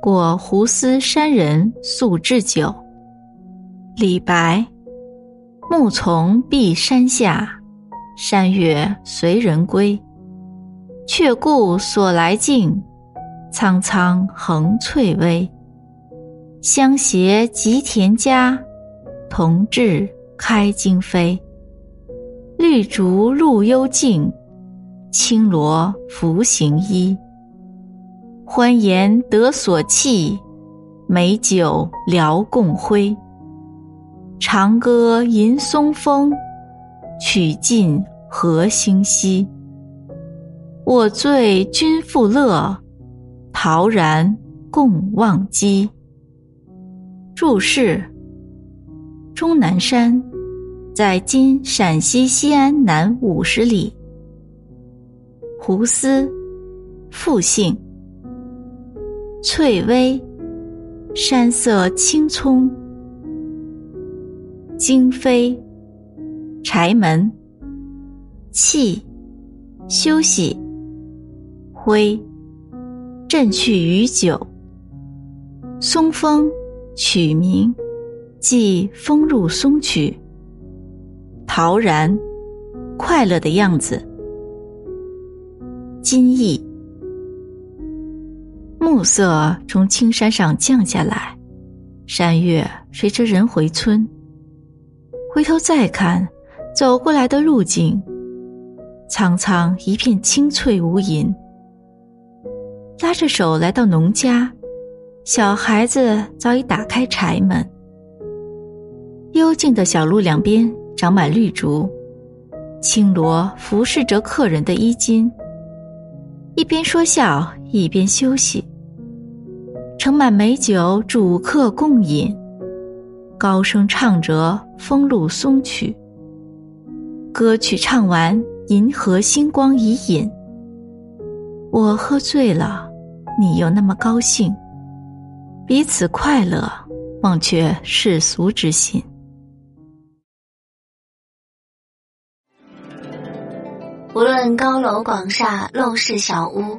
过胡思山人宿置酒。李白。木从碧山下，山月随人归。却顾所来径，苍苍横翠微。相携及田家，同至开荆扉。绿竹露幽径，青萝拂行衣。欢颜得所憩，美酒聊共挥。长歌吟松风，曲尽何星稀。我醉君复乐，陶然共忘机。注释：终南山，在今陕西西安南五十里。胡思，复姓。翠微，山色青葱；惊飞，柴门；憩，休息；挥，振去余酒。松风，曲名，即风入松曲。陶然，快乐的样子。今意。暮色从青山上降下来，山月随着人回村。回头再看，走过来的路径，苍苍一片青翠无垠。拉着手来到农家，小孩子早已打开柴门。幽静的小路两边长满绿竹，青萝服侍着客人的衣襟，一边说笑一边休息。盛满美酒，主客共饮。高声唱着《风露松曲》，歌曲唱完，银河星光已隐。我喝醉了，你又那么高兴，彼此快乐，忘却世俗之心。无论高楼广厦，陋室小屋。